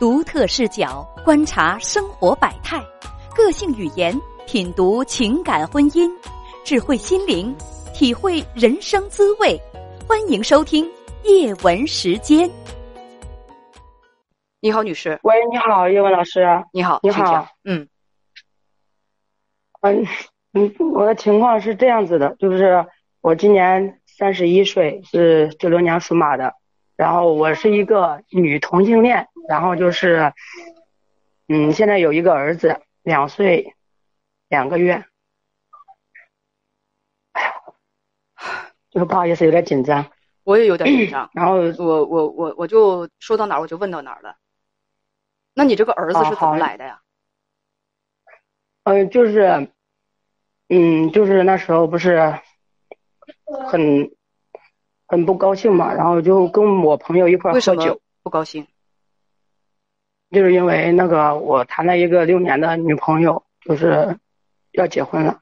独特视角观察生活百态，个性语言品读情感婚姻，智慧心灵体会人生滋味。欢迎收听叶文时间。你好，女士。喂，你好，叶文老师。你好，你好。嗯，嗯嗯，我的情况是这样子的，就是我今年三十一岁，是九六年属马的。然后我是一个女同性恋，然后就是，嗯，现在有一个儿子，两岁两个月。哎呀，就是不好意思，有点紧张。我也有点紧张。然后我我我我就说到哪儿我就问到哪儿了。那你这个儿子是怎么来的呀？嗯，就是，嗯，就是那时候不是很。很不高兴嘛，然后就跟我朋友一块喝酒。不高兴？就是因为那个我谈了一个六年的女朋友，就是要结婚了，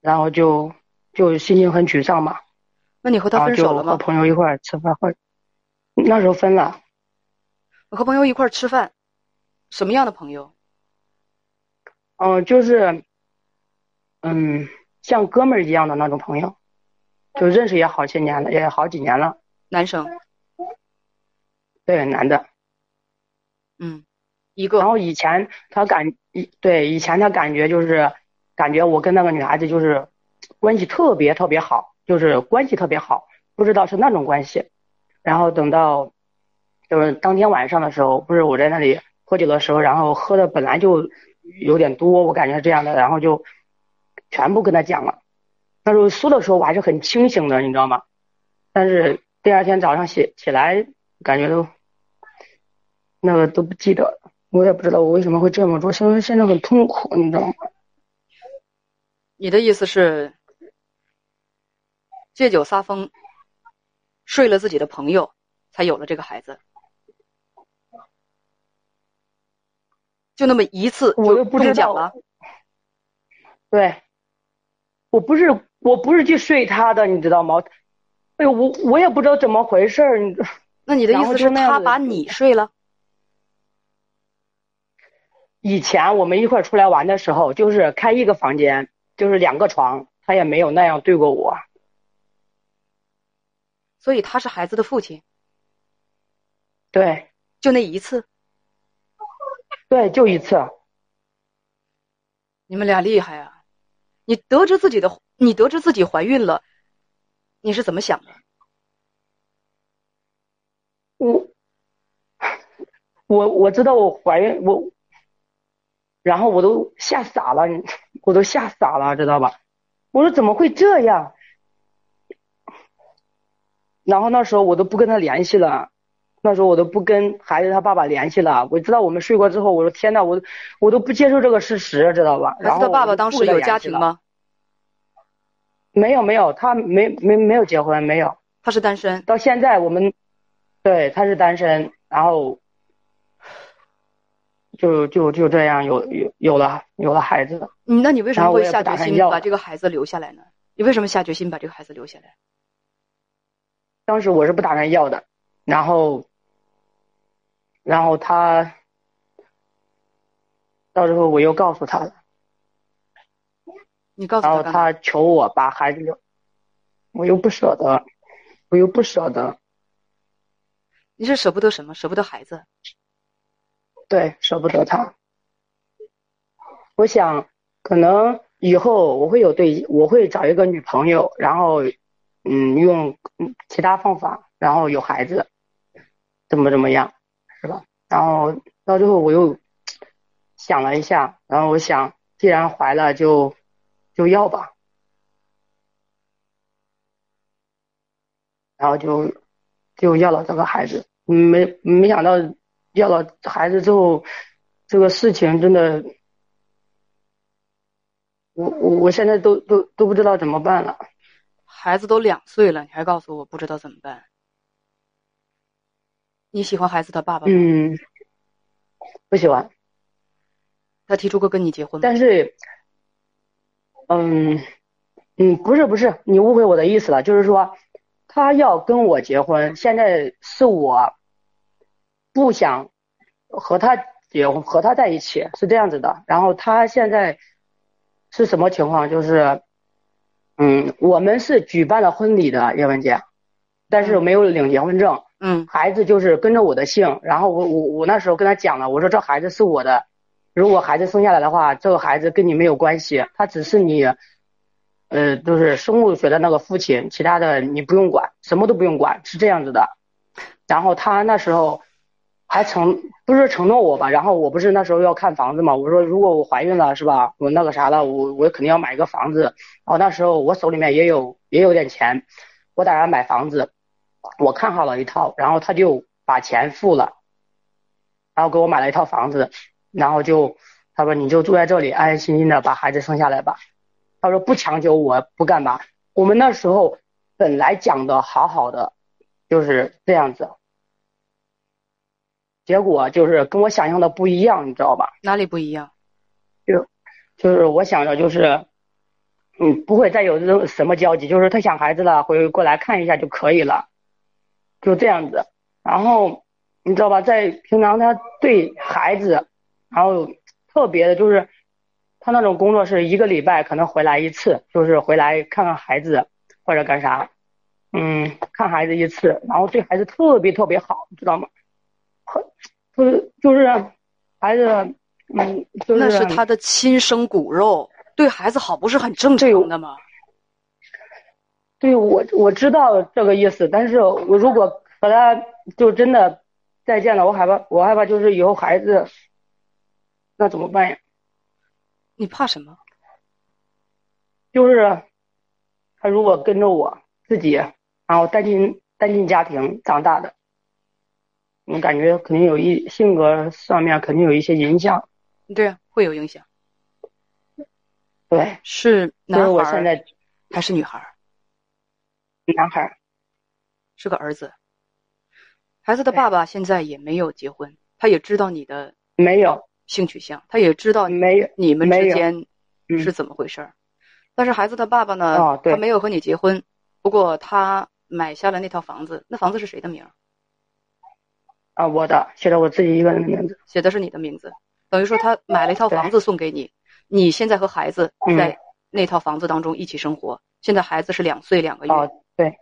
然后就就心情很沮丧嘛。那你和他分手了吗？和朋友一块吃饭会，那时候分了。我和朋友一块吃饭，什么样的朋友？嗯，就是，嗯，像哥们儿一样的那种朋友。就认识也好些年了，也好几年了。男生，对，男的。嗯，一个。然后以前他感以对以前他感觉就是感觉我跟那个女孩子就是关系特别特别好，就是关系特别好，不知道是那种关系。然后等到就是当天晚上的时候，不是我在那里喝酒的时候，然后喝的本来就有点多，我感觉这样的，然后就全部跟他讲了。那时候输的时候我还是很清醒的，你知道吗？但是第二天早上起起来，感觉都那个都不记得了。我也不知道我为什么会这么做，现在现在很痛苦，你知道吗？你的意思是借酒撒疯，睡了自己的朋友，才有了这个孩子？就那么一次，我又不中奖了。对，我不是。我不是去睡他的，你知道吗？哎呦，我我也不知道怎么回事儿，你那你的意思是他把你睡了？以前我们一块出来玩的时候，就是开一个房间，就是两个床，他也没有那样对过我。所以他是孩子的父亲。对，就那一次。对，就一次。你们俩厉害啊！你得知自己的。你得知自己怀孕了，你是怎么想的？我我我知道我怀孕，我然后我都吓傻了，我都吓傻了，知道吧？我说怎么会这样？然后那时候我都不跟他联系了，那时候我都不跟孩子他爸爸联系了。我知道我们睡过之后，我说天呐，我我都不接受这个事实，知道吧？孩子他爸爸当时有家庭吗？没有没有，他没没没有结婚，没有。他是单身。到现在我们，对，他是单身，然后，就就就这样有有有了有了孩子。嗯，那你为什么会下决心把这个孩子留下来呢？你为什么下决心把这个孩子留下来？当时我是不打算要的，然后，然后他，到时候我又告诉他了。你告诉他，然后他求我把孩子留，我又不舍得，我又不舍得。你是舍不得什么？舍不得孩子？对，舍不得他。我想，可能以后我会有对，我会找一个女朋友，然后，嗯，用其他方法，然后有孩子，怎么怎么样，是吧？然后到最后我又想了一下，然后我想，既然怀了，就。就要吧，然后就就要了这个孩子，没没想到要了孩子之后，这个事情真的，我我我现在都都都不知道怎么办了。孩子都两岁了，你还告诉我不知道怎么办？你喜欢孩子的爸爸吗？嗯，不喜欢。他提出过跟你结婚吗？但是。嗯，嗯，不是不是，你误会我的意思了，就是说，他要跟我结婚，现在是我，不想和他结婚，和他在一起是这样子的。然后他现在是什么情况？就是，嗯，我们是举办了婚礼的叶文姐，但是没有领结婚证。嗯，孩子就是跟着我的姓。然后我我我那时候跟他讲了，我说这孩子是我的，如果孩子生下来的话，这个孩子跟你没有关系，他只是你。呃，就是生物学的那个父亲，其他的你不用管，什么都不用管，是这样子的。然后他那时候还承不是承诺我吧？然后我不是那时候要看房子嘛？我说如果我怀孕了是吧？我那个啥了，我我肯定要买一个房子。然后那时候我手里面也有也有点钱，我打算买房子。我看好了一套，然后他就把钱付了，然后给我买了一套房子，然后就他说你就住在这里，安安心心的把孩子生下来吧。他说不强求我不干嘛。我们那时候本来讲的好好的，就是这样子，结果就是跟我想象的不一样，你知道吧？哪里不一样？就就是我想着就是，嗯，不会再有这种什么交集，就是他想孩子了，回过来看一下就可以了，就这样子。然后你知道吧，在平常他对孩子，然后特别的就是。他那种工作是一个礼拜可能回来一次，就是回来看看孩子或者干啥，嗯，看孩子一次，然后对孩子特别特别好，知道吗？很，就是就是孩子，嗯，就是那是他的亲生骨肉，对孩子好不是很正常的吗？对我我知道这个意思，但是我如果和他就真的再见了，我害怕，我害怕就是以后孩子那怎么办呀？你怕什么？就是他如果跟着我自己，然后单亲单亲家庭长大的，我感觉肯定有一性格上面肯定有一些影响。对啊，会有影响。对，是男孩现在还是女孩？男孩，是个儿子。孩子的爸爸现在也没有结婚，他也知道你的没有。性取向，他也知道没有你们之间是怎么回事儿，但是孩子的爸爸呢？他没有和你结婚，不过他买下了那套房子，那房子是谁的名儿？啊，我的，写的我自己一个人的名字，写的是你的名字，等于说他买了一套房子送给你，你现在和孩子在那套房子当中一起生活，现在孩子是两岁两个月。哦，对，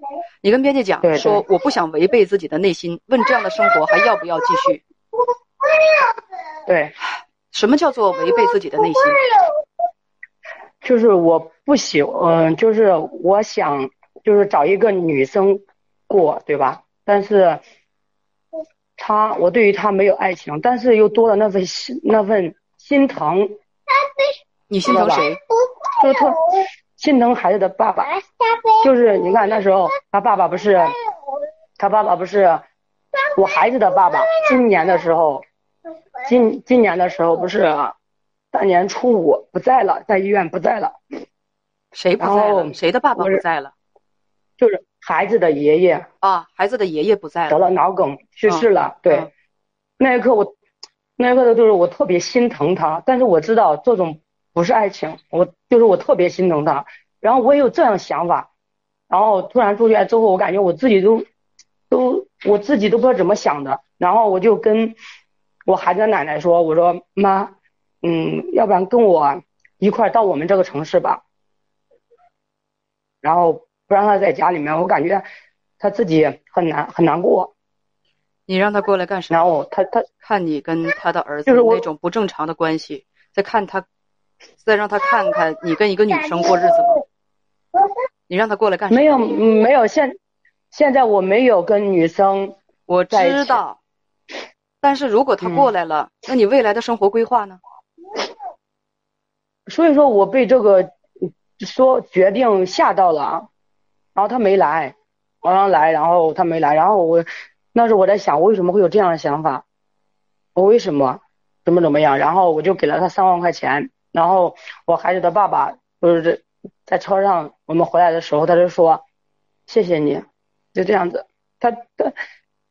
你跟编辑讲说，我不想违背自己的内心，问这样的生活还要不要继续？对，什么叫做违背自己的内心？就是我不喜，嗯，就是我想，就是找一个女生过，对吧？但是，他，我对于他没有爱情，但是又多了那份心，那份心疼。你心疼谁？就特心疼孩子的爸爸。就是你看那时候，他爸爸不是，他爸爸不是我孩子的爸爸。今年的时候。今今年的时候不是大年初五不在了，在医院不在了。谁不在了？谁的爸爸不在了？就是孩子的爷爷啊，孩子的爷爷不在了，得了脑梗去世了。对，那一刻我，那一刻的就是我特别心疼他，但是我知道这种不是爱情，我就是我特别心疼他。然后我也有这样想法，然后突然住院之后，我感觉我自己都都我自己都不知道怎么想的，然后我就跟。我孩子的奶奶说：“我说妈，嗯，要不然跟我一块到我们这个城市吧，然后不让他在家里面，我感觉他自己很难很难过。你让他过来干什么？然后他他看你跟他的儿子那种不正常的关系，再看他，再让他看看你跟一个女生过日子吗？你让他过来干什么？没有没有，现现在我没有跟女生，我知道。”但是如果他过来了，那你未来的生活规划呢？所以说我被这个说决定吓到了，然后他没来，我让来，然后他没来，然后我那时候我在想，我为什么会有这样的想法？我为什么怎么怎么样？然后我就给了他三万块钱，然后我孩子的爸爸就是在车上我们回来的时候，他就说谢谢你，就这样子。他他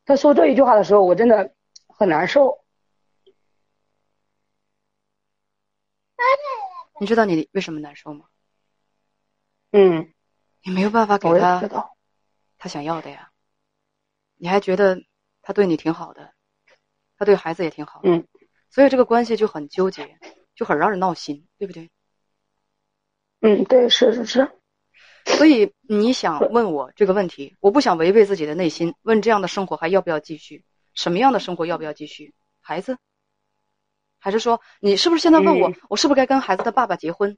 他说这一句话的时候，我真的。很难受，你知道你为什么难受吗？嗯，你没有办法给他他想要的呀。你还觉得他对你挺好的，他对孩子也挺好，嗯，所以这个关系就很纠结，就很让人闹心，对不对？嗯，对，是是是。所以你想问我这个问题，我不想违背自己的内心，问这样的生活还要不要继续？什么样的生活要不要继续？孩子，还是说你是不是现在问我，嗯我是不是该跟孩子的爸爸结婚？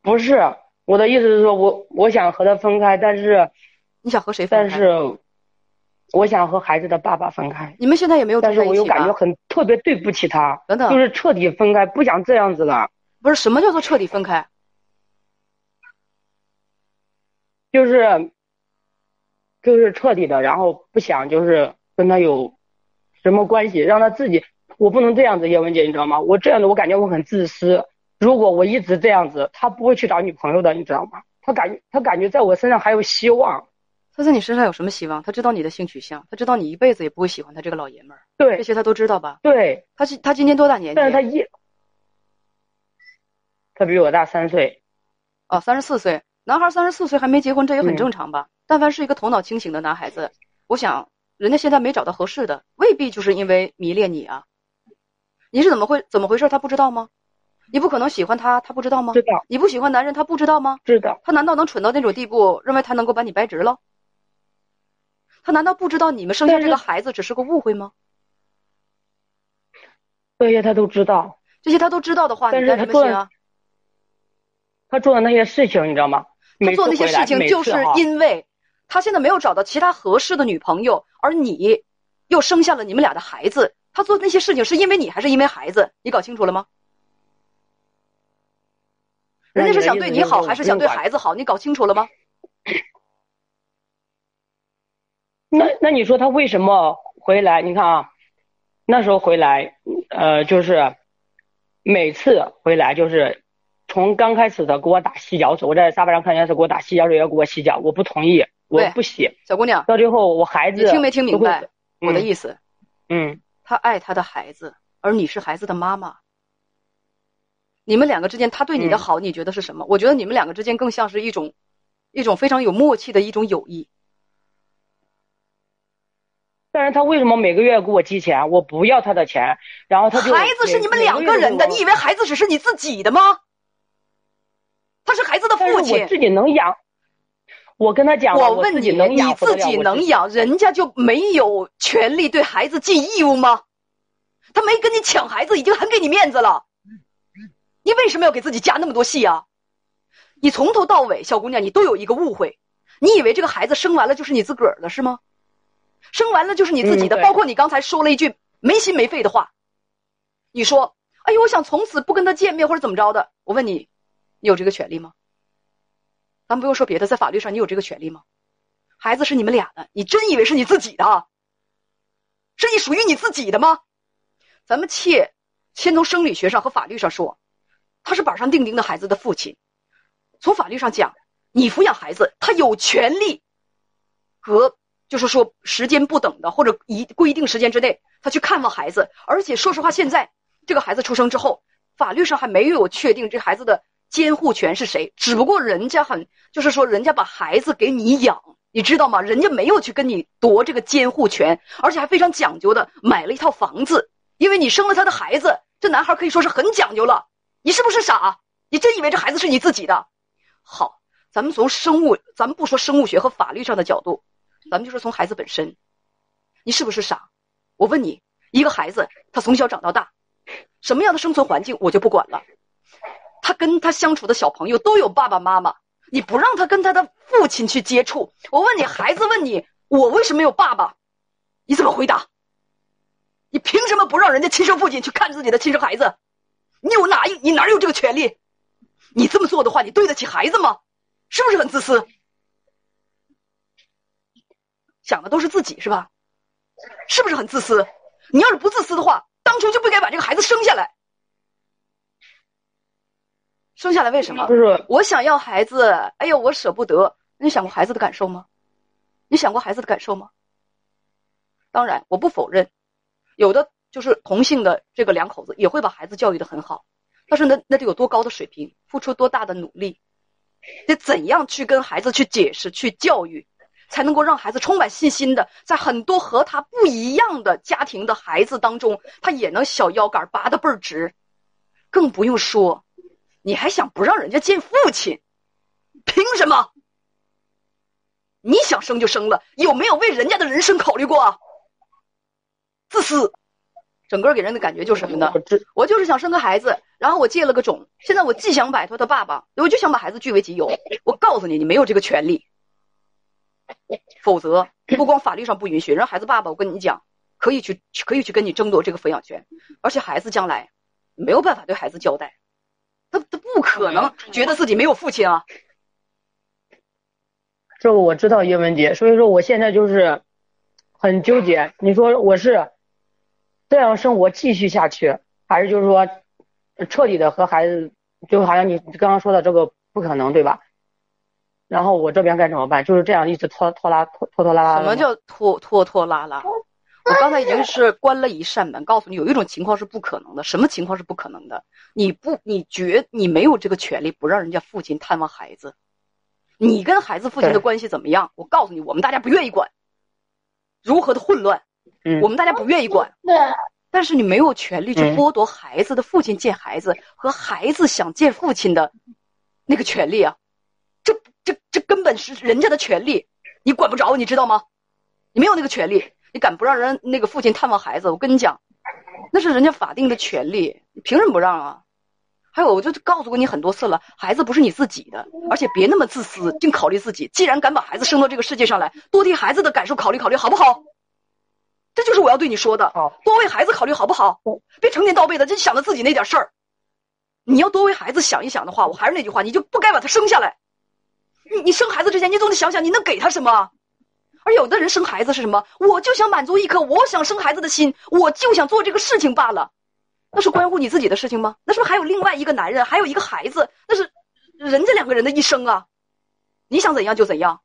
不是我的意思是说，我我想和他分开，但是你想和谁分开？但是我想和孩子的爸爸分开，你们现在也没有但是我又？感觉很特别对不起他，等等，就是彻底分开，不想这样子了，不是什么叫做彻底分开？就是就是彻底的，然后不想就是跟他有什么关系，让他自己，我不能这样子，叶文姐，你知道吗？我这样子，我感觉我很自私。如果我一直这样子，他不会去找女朋友的，你知道吗？他感他感觉在我身上还有希望，他在你身上有什么希望？他知道你的性取向，他知道你一辈子也不会喜欢他这个老爷们儿，对这些他都知道吧？对，他今他今年多大年纪？但是他一，他比我大三岁，哦，三十四岁，男孩三十四岁还没结婚，这也很嗯正常吧？但凡是一个头脑清醒的男孩子，我想人家现在没找到合适的，未必就是因为迷恋你啊。你是怎么会怎么回事？他不知道吗？你不可能喜欢他，他不知道吗？知道你不喜欢男人，他不知道吗？知道，他难道能蠢到那种地步，认为他能够把你掰直了？他难道不知道你们生下这个孩子只是个误会吗？这些他都知道。这些他都知道的话，但你干什么心啊？他做的那些事情，你知道吗？他做那些事情，就是因为他现在没有找到其他合适的女朋友，而你又生下了你们俩的孩子。他做那些事情是因为你，还是因为孩子？你搞清楚了吗？人家是想对你好，还是想对孩子好？你搞清楚了吗？那那你说他为什么回来？你看啊，那时候回来，呃，就是每次回来就是从刚开始的给我打洗脚水，我在沙发上看电视给我打洗脚水，要给我洗脚，我不同意，我不洗。小姑娘，到最后我孩子你听没听明白我的意思？嗯，他爱他的孩子，而你是孩子的妈妈。你们两个之间，他对你的嗯好，你觉得是什么？我觉得你们两个之间更像是一种，一种非常有默契的一种友谊。但是他为什么每个月给我寄钱？我不要他的钱，然后他就孩子是你们两个人的，你以为孩子只是你自己的吗？他是孩子的父亲我。自己能养。我跟他讲，我我问你，能你养活得了自己能养，人家就没有权利对孩子尽义务吗？他没跟你抢孩子，已经很给你面子了。你为什么要给自己加那么多戏啊？你从头到尾，小姑娘，你都有一个误会，你以为这个孩子生完了就是你自个儿的，是吗？生完了就是你自己的，嗯包括你刚才说了一句没心没肺的话。你说：“哎呦，我想从此不跟他见面或者怎么着的。”我问你，你有这个权利吗？咱不用说别的，在法律上你有这个权利吗？孩子是你们俩的，你真以为是你自己的？是你属于你自己的吗？咱们切，先从生理学上和法律上说，他是板上钉钉的孩子的父亲。从法律上讲，你抚养孩子，他有权利和就是说时间不等的或者一规定时间之内，他去看望孩子。而且说实话，现在这个孩子出生之后，法律上还没有确定这孩子的监护权是谁，只不过人家很就是说，人家把孩子给你养，你知道吗？人家没有去跟你夺这个监护权，而且还非常讲究的买了一套房子，因为你生了他的孩子，这男孩可以说是很讲究了。你是不是傻？你真以为这孩子是你自己的？好，咱们从生物，咱们不说生物学和法律上的角度，咱们就说从孩子本身，你是不是傻？我问你，一个孩子他从小长到大，什么样的生存环境我就不管了。他跟他相处的小朋友都有爸爸妈妈，你不让他跟他的父亲去接触，我问你，孩子问你，我为什么有爸爸？你怎么回答？你凭什么不让人家亲生父亲去看自己的亲生孩子？你有哪有你哪有这个权利？你这么做的话，你对得起孩子吗？是不是很自私？想的都是自己是吧？是不是很自私？你要是不自私的话，当初就不该把这个孩子生下来。生下来为什么？就是我想要孩子，哎呦，我舍不得。你想过孩子的感受吗？你想过孩子的感受吗？当然，我不否认，有的就是同性的这个两口子也会把孩子教育的很好，但是那那得有多高的水平，付出多大的努力，得怎样去跟孩子去解释、去教育，才能够让孩子充满信心的，在很多和他不一样的家庭的孩子当中，他也能小腰杆拔得倍儿直。更不用说，你还想不让人家见父亲？凭什么？你想生就生了，有没有为人家的人生考虑过？自私，整个给人的感觉就是什么呢？我就是想生个孩子，然后我借了个种，现在我既想摆脱他爸爸，我就想把孩子据为己有。我告诉你，你没有这个权利。否则，不光法律上不允许，人孩子爸爸，我跟你讲，可以去可以去跟你争夺这个抚养权，而且孩子将来没有办法对孩子交代，他他不可能觉得自己没有父亲啊。这个我知道叶文杰，所以说我现在就是很纠结。你说我是这样生活继续下去，还是就是说彻底的和孩子，就好像你刚刚说的这个不可能，对吧？然后我这边该怎么办？就是这样一直拖拖拉拖拖拖拉拉。什么叫拖拖拖拉拉？我刚才已经是关了一扇门，告诉你有一种情况是不可能的。什么情况是不可能的？你不，你觉你没有这个权利不让人家父亲探望孩子。你跟孩子父亲的关系怎么样？我告诉你，我们大家不愿意管，如何的混乱，我们大家不愿意管。但是你没有权利去剥夺孩子的父亲见孩子和孩子想见父亲的那个权利啊！这这这根本是人家的权利，你管不着，你知道吗？你没有那个权利。你敢不让人那个父亲探望孩子？我跟你讲，那是人家法定的权利，你凭什么不让啊？还有，我就告诉过你很多次了，孩子不是你自己的，而且别那么自私，净考虑自己。既然敢把孩子生到这个世界上来，多替孩子的感受考虑考虑，好不好？这就是我要对你说的，多为孩子考虑，好不好？别成天倒背的，就想着自己那点事儿。你要多为孩子想一想的话，我还是那句话，你就不该把他生下来。你你生孩子之前，你总得想想你能给他什么。而有的人生孩子是什么？我就想满足一颗我想生孩子的心，我就想做这个事情罢了。那是关乎你自己的事情吗？那是不是还有另外一个男人，还有一个孩子？那是人家两个人的一生啊！你想怎样就怎样。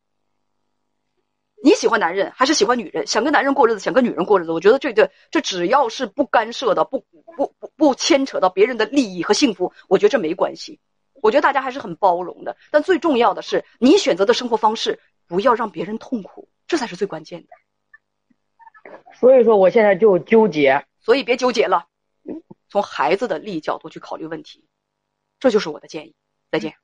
你喜欢男人还是喜欢女人？想跟男人过日子，想跟女人过日子？我觉得这个这只要是不干涉的，不不不不牵扯到别人的利益和幸福，我觉得这没关系。我觉得大家还是很包容的。但最重要的是，你选择的生活方式不要让别人痛苦。这才是最关键的，所以说我现在就纠结，所以别纠结了，从孩子的利益角度去考虑问题，这就是我的建议。再见。